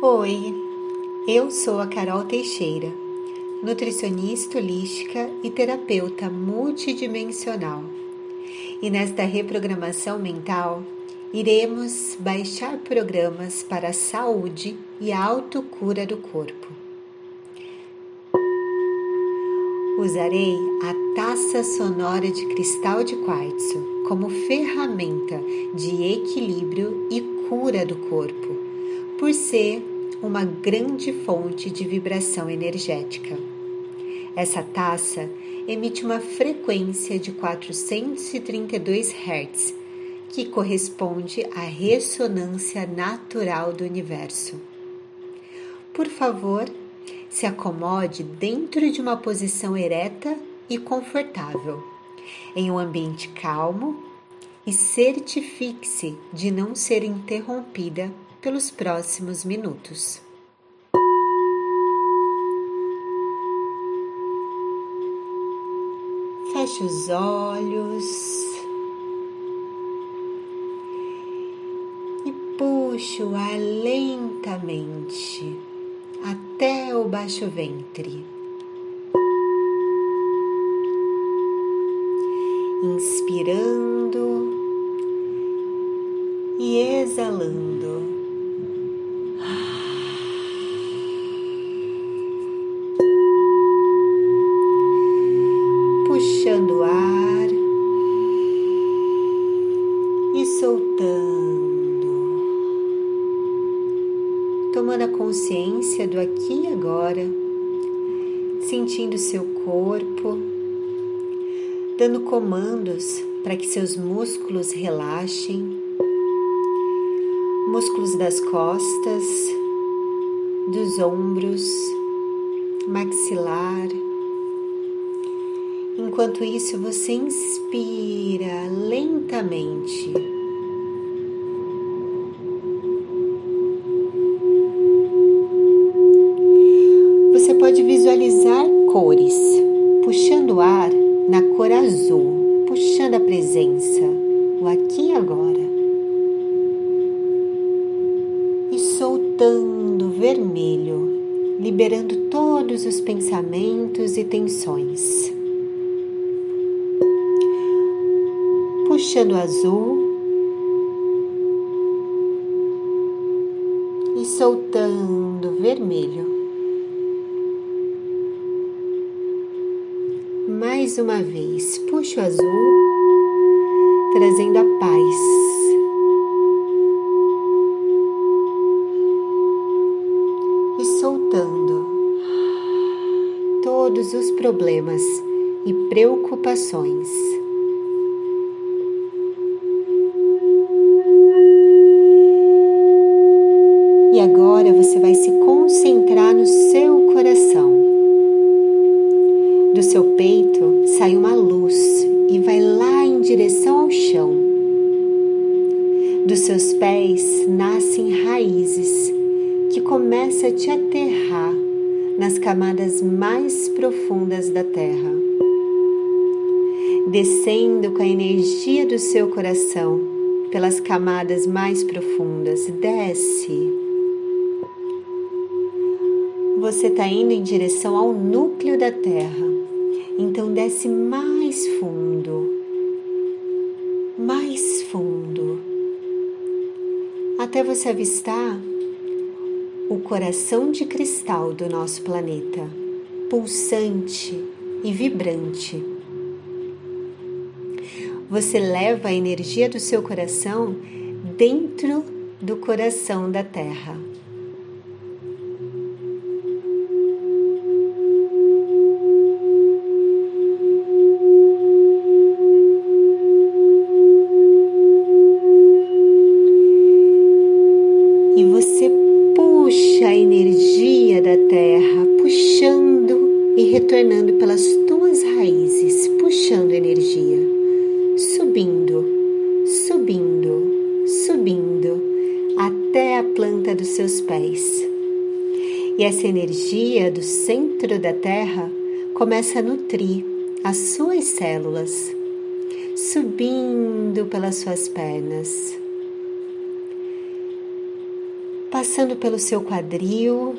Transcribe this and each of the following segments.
Oi, eu sou a Carol Teixeira, nutricionista holística e terapeuta multidimensional. E nesta reprogramação mental, iremos baixar programas para a saúde e a autocura do corpo. Usarei a taça sonora de cristal de quartzo como ferramenta de equilíbrio e cura do corpo, por ser uma grande fonte de vibração energética. Essa taça emite uma frequência de 432 Hz, que corresponde à ressonância natural do universo. Por favor, se acomode dentro de uma posição ereta e confortável, em um ambiente calmo e certifique-se de não ser interrompida pelos próximos minutos. Feche os olhos e puxe o ar lentamente até o baixo ventre. Inspirando e exalando. Ombros, maxilar. Enquanto isso, você inspira lentamente cores, puxando o ar na cor azul, puxando a presença, liberando todos os pensamentos e tensões. Puxando azul e soltando vermelho. mais uma vez. Puxa o azul, trazendo a paz. E soltando todos os problemas e preocupações. E agora você vai se concentrar no seu coração. Do seu peito sai uma luz e vai lá em direção ao chão. Dos seus pés nascem raízes que começam a te aterrar nas camadas mais profundas da terra. Descendo com a energia do seu coração pelas camadas mais profundas, desce você está indo em direção ao núcleo da Terra. Então desce mais fundo, mais fundo, até você avistar o coração de cristal do nosso planeta, pulsante e vibrante. Você leva a energia do seu coração dentro do coração da Terra. Retornando pelas tuas raízes, puxando energia, subindo, subindo, subindo até a planta dos seus pés. E essa energia do centro da Terra começa a nutrir as suas células, subindo pelas suas pernas, passando pelo seu quadril,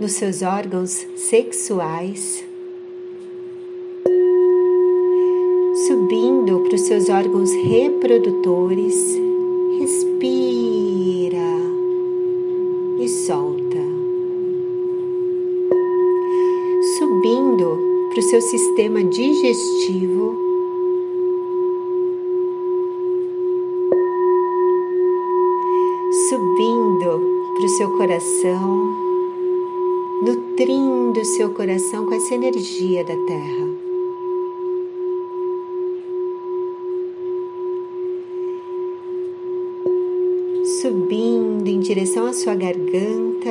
nos seus órgãos sexuais, subindo para os seus órgãos reprodutores. Respira e solta. Subindo para o seu sistema digestivo. Subindo para o seu coração, nutrindo seu coração com essa energia da terra. Subindo em direção à sua garganta,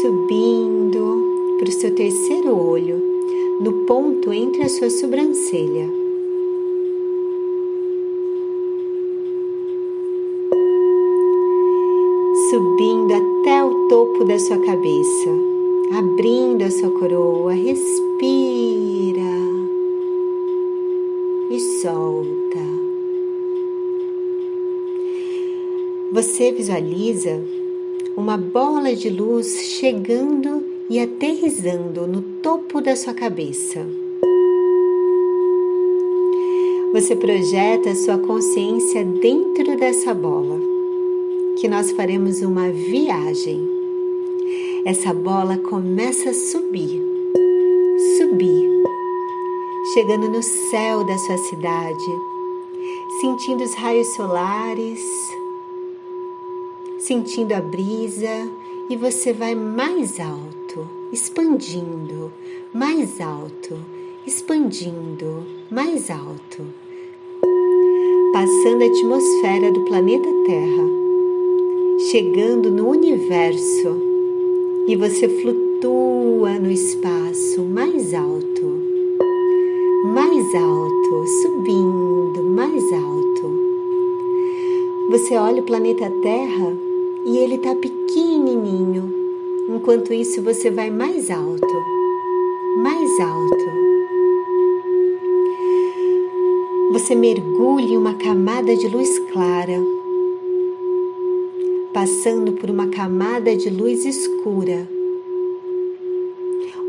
subindo para o seu terceiro olho, no ponto entre a sua sobrancelha. Subindo até o topo da sua cabeça, abrindo a sua coroa, respira e solta. Você visualiza uma bola de luz chegando e aterrizando no topo da sua cabeça. Você projeta a sua consciência dentro dessa bola, que nós faremos uma viagem. Essa bola começa a subir, subir, chegando no céu da sua cidade, sentindo os raios solares sentindo a brisa e você vai mais alto, expandindo, mais alto, expandindo, mais alto, passando a atmosfera do planeta Terra, chegando no universo e você flutua no espaço mais alto, mais alto, subindo mais alto. Você olha o planeta Terra e ele está pequenininho. Enquanto isso, você vai mais alto, mais alto. Você mergulha em uma camada de luz clara, passando por uma camada de luz escura,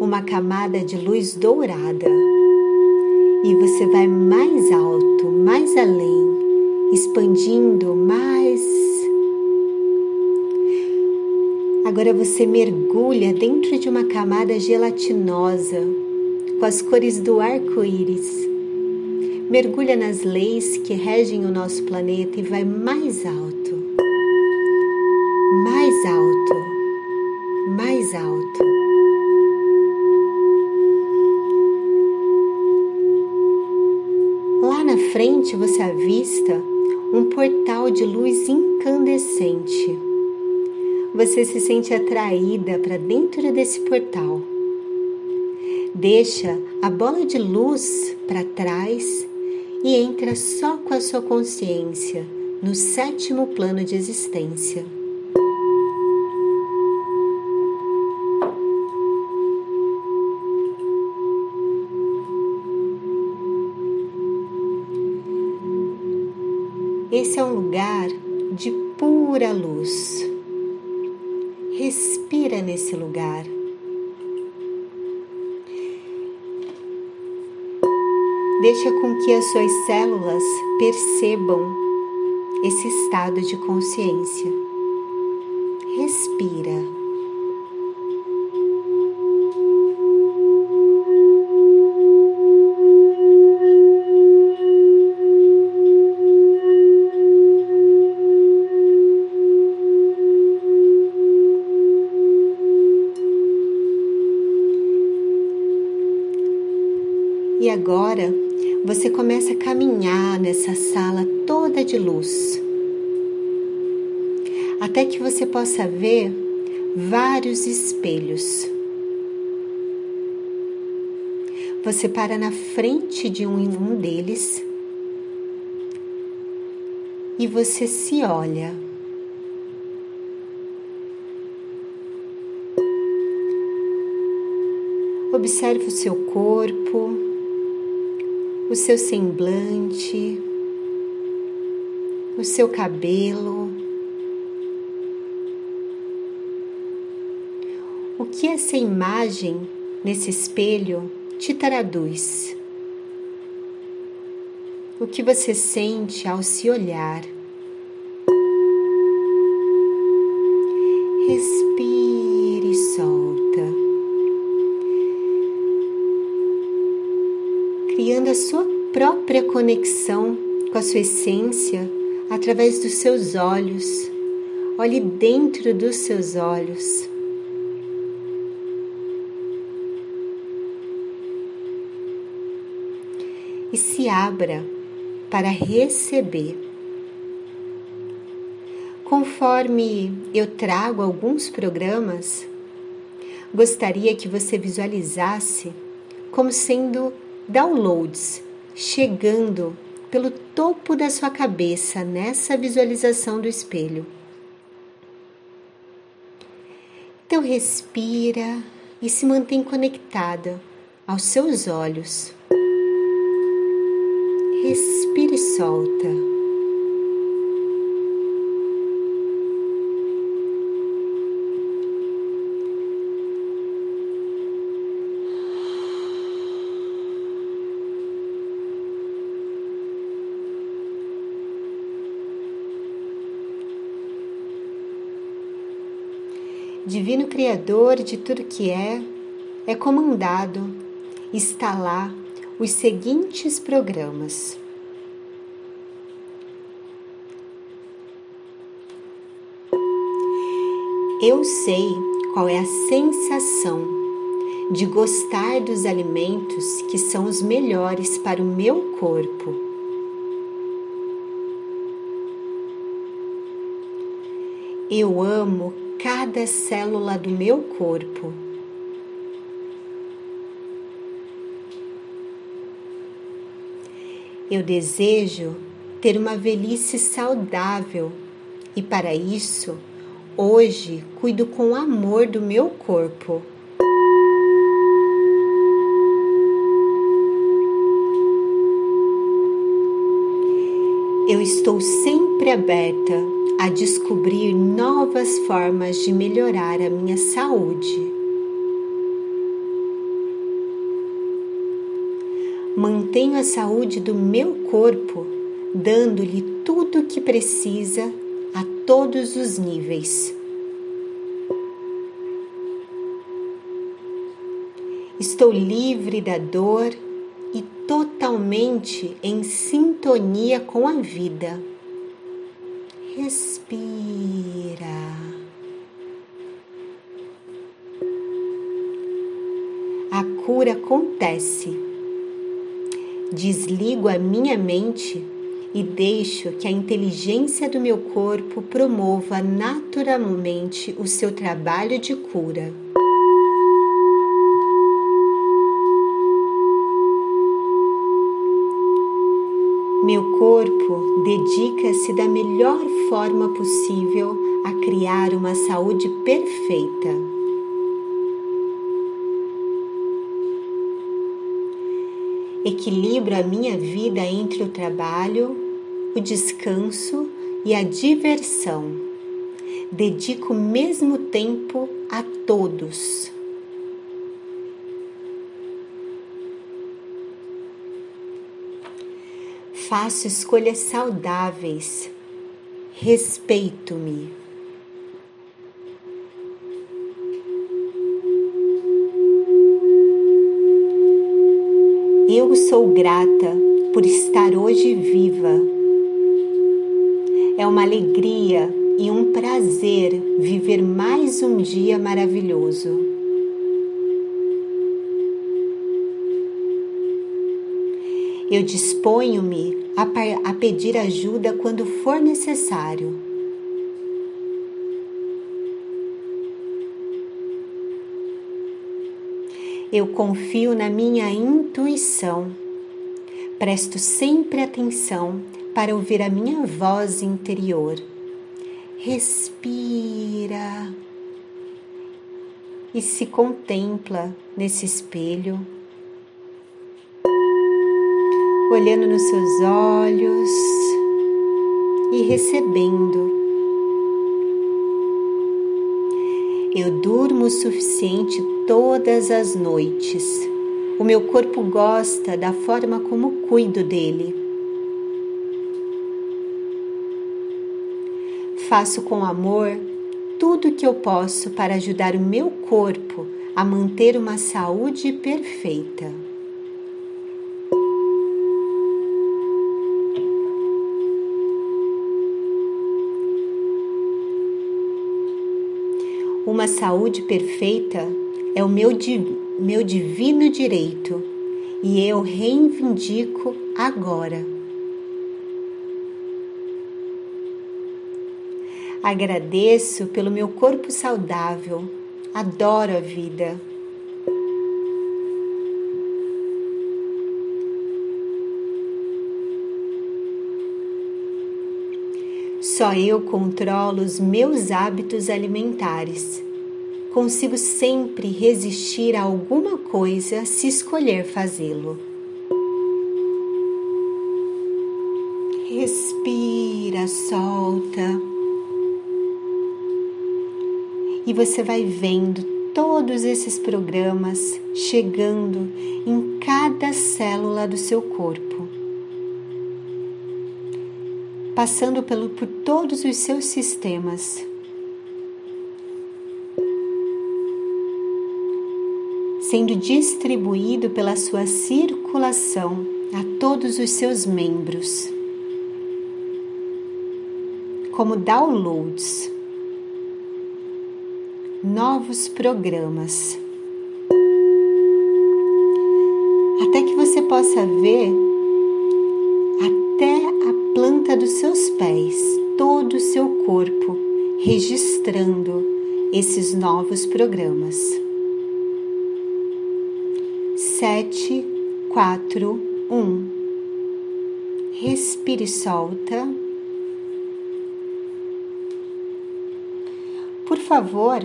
uma camada de luz dourada. E você vai mais alto, mais além, expandindo mais Agora você mergulha dentro de uma camada gelatinosa com as cores do arco-íris. Mergulha nas leis que regem o nosso planeta e vai mais alto, mais alto, mais alto. Lá na frente você avista um portal de luz incandescente você se sente atraída para dentro desse portal. Deixa a bola de luz para trás e entra só com a sua consciência no sétimo plano de existência. Esse é um lugar de pura luz. Respira nesse lugar. Deixa com que as suas células percebam esse estado de consciência. Respira. Agora você começa a caminhar nessa sala toda de luz, até que você possa ver vários espelhos. Você para na frente de um, um deles e você se olha. Observe o seu corpo o seu semblante, o seu cabelo. O que essa imagem nesse espelho te traduz? O que você sente ao se olhar? Conexão com a sua essência através dos seus olhos. Olhe dentro dos seus olhos. E se abra para receber. Conforme eu trago alguns programas, gostaria que você visualizasse como sendo downloads chegando pelo topo da sua cabeça nessa visualização do espelho. Então respira e se mantém conectada aos seus olhos. Respira e solta. Divino Criador de tudo que é, é comandado, está lá os seguintes programas. Eu sei qual é a sensação de gostar dos alimentos que são os melhores para o meu corpo. Eu amo cada célula do meu corpo. Eu desejo ter uma velhice saudável e, para isso, hoje cuido com amor do meu corpo. Eu estou sempre aberta a descobrir novas formas de melhorar a minha saúde. Mantenho a saúde do meu corpo, dando-lhe tudo o que precisa a todos os níveis. Estou livre da dor e totalmente em sintonia com a vida. Respira. A cura acontece. Desligo a minha mente e deixo que a inteligência do meu corpo promova naturalmente o seu trabalho de cura. Meu corpo dedica-se da melhor forma possível a criar uma saúde perfeita. Equilibro a minha vida entre o trabalho, o descanso e a diversão. Dedico o mesmo tempo a todos. Faço escolhas saudáveis. Respeito-me. Eu sou grata por estar hoje viva. É uma alegria e um prazer viver mais um dia maravilhoso. Eu disponho-me a, a pedir ajuda quando for necessário. Eu confio na minha intuição. Presto sempre atenção para ouvir a minha voz interior. Respira e se contempla nesse espelho olhando nos seus olhos e recebendo. Eu durmo o suficiente todas as noites. O meu corpo gosta da forma como cuido dele. Faço com amor tudo o que eu posso para ajudar o meu corpo a manter uma saúde perfeita. Uma saúde perfeita é o meu, meu divino direito e eu reivindico agora. Agradeço pelo meu corpo saudável, adoro a vida. Só eu controlo os meus hábitos alimentares. Consigo sempre resistir a alguma coisa se escolher fazê-lo. Respira, solta. E você vai vendo todos esses programas chegando em cada célula do seu corpo passando pelo, por todos os seus sistemas. Sendo distribuído pela sua circulação a todos os seus membros, como downloads, novos programas, até que você possa ver dos seus pés, todo o seu corpo, registrando esses novos programas. Sete, quatro, um. Respire e solta. Por favor,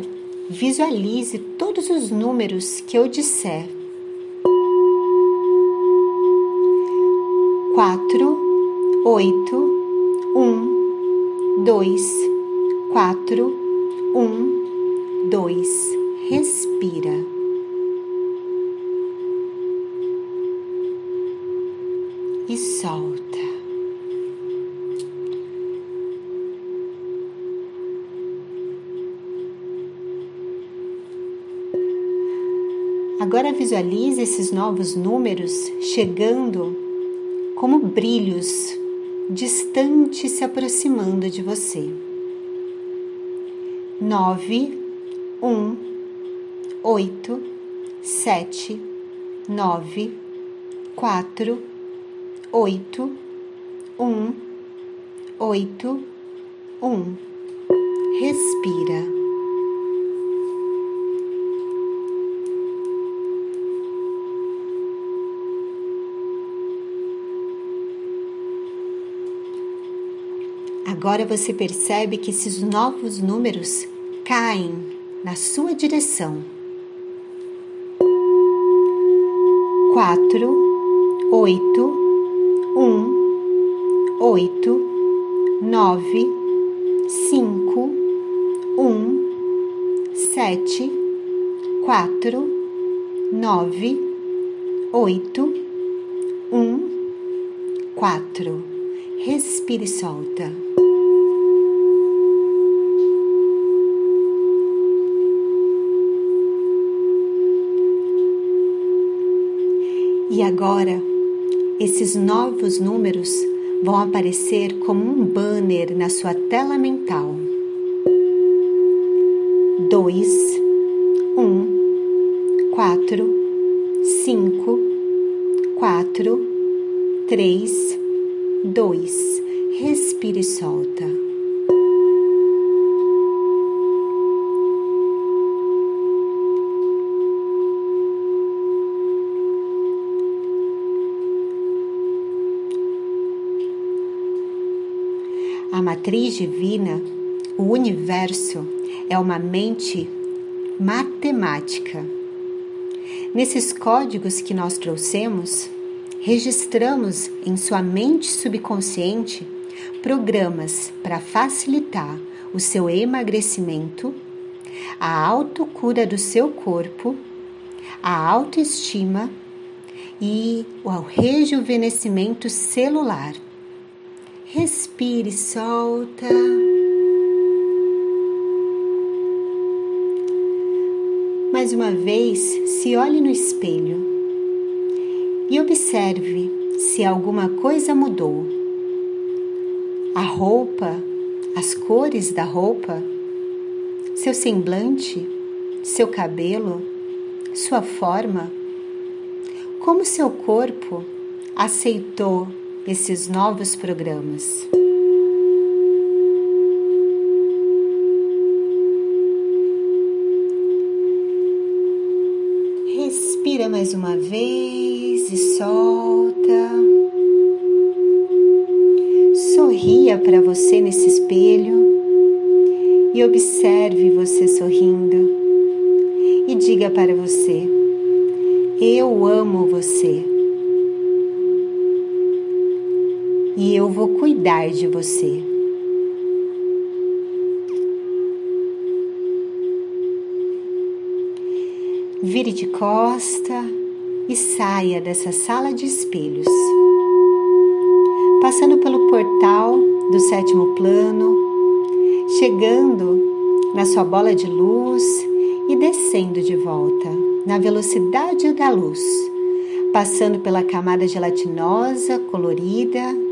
visualize todos os números que eu disser. Quatro oito, um, dois, quatro, um, dois. Respira. E solta. Agora visualize esses novos números chegando como brilhos distante se aproximando de você. Nove, um, oito, sete, nove, quatro, oito, um, oito, um. Respira. Agora você percebe que esses novos números caem na sua direção. Quatro, oito, um, oito, nove, cinco, um, sete, quatro, nove, oito, um, quatro. Respire e solta. E agora, esses novos números vão aparecer como um banner na sua tela mental. 2, 1, 4, 5, 4, 3, 2. Respire e solta. A matriz divina, o universo, é uma mente matemática. Nesses códigos que nós trouxemos, registramos em sua mente subconsciente programas para facilitar o seu emagrecimento, a autocura do seu corpo, a autoestima e o rejuvenescimento celular. Respire, solta. Mais uma vez, se olhe no espelho e observe se alguma coisa mudou. A roupa, as cores da roupa, seu semblante, seu cabelo, sua forma, como seu corpo aceitou esses novos programas. Respira mais uma vez e solta. Sorria para você nesse espelho e observe você sorrindo e diga para você: Eu amo você. E eu vou cuidar de você. Vire de costa e saia dessa sala de espelhos. Passando pelo portal do sétimo plano, chegando na sua bola de luz e descendo de volta na velocidade da luz, passando pela camada gelatinosa colorida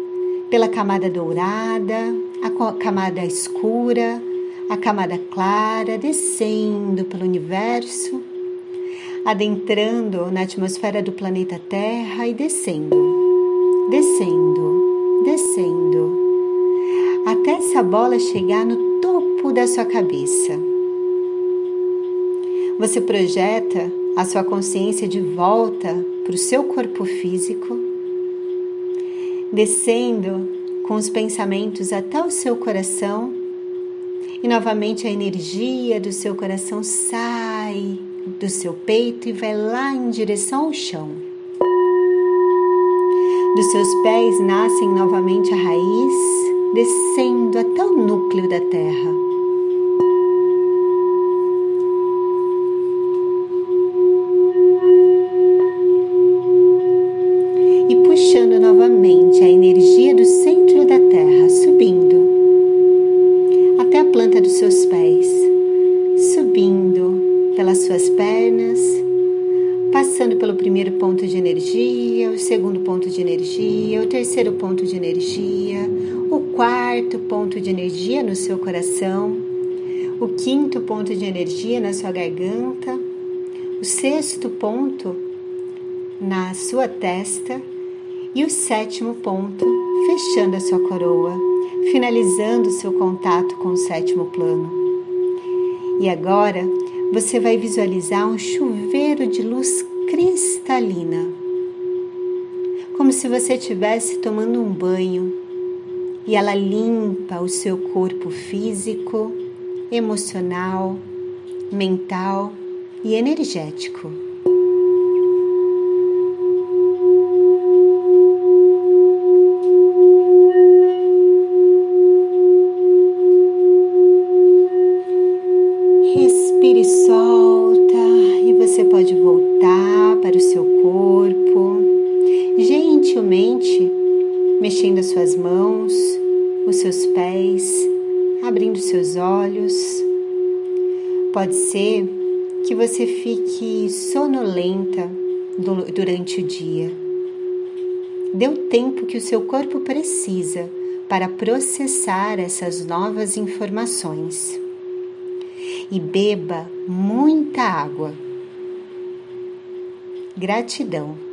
pela camada dourada, a camada escura, a camada clara, descendo pelo universo, adentrando na atmosfera do planeta Terra e descendo, descendo, descendo, até essa bola chegar no topo da sua cabeça. Você projeta a sua consciência de volta para o seu corpo físico descendo com os pensamentos até o seu coração e novamente a energia do seu coração sai do seu peito e vai lá em direção ao chão. Dos seus pés nascem novamente a raiz, descendo até o núcleo da terra. Terceiro ponto de energia, o quarto ponto de energia no seu coração, o quinto ponto de energia na sua garganta, o sexto ponto na sua testa e o sétimo ponto fechando a sua coroa, finalizando o seu contato com o sétimo plano. E agora você vai visualizar um chuveiro de luz cristalina como se você estivesse tomando um banho e ela limpa o seu corpo físico, emocional, mental e energético. Você fique sonolenta durante o dia. Dê o tempo que o seu corpo precisa para processar essas novas informações. E beba muita água. Gratidão.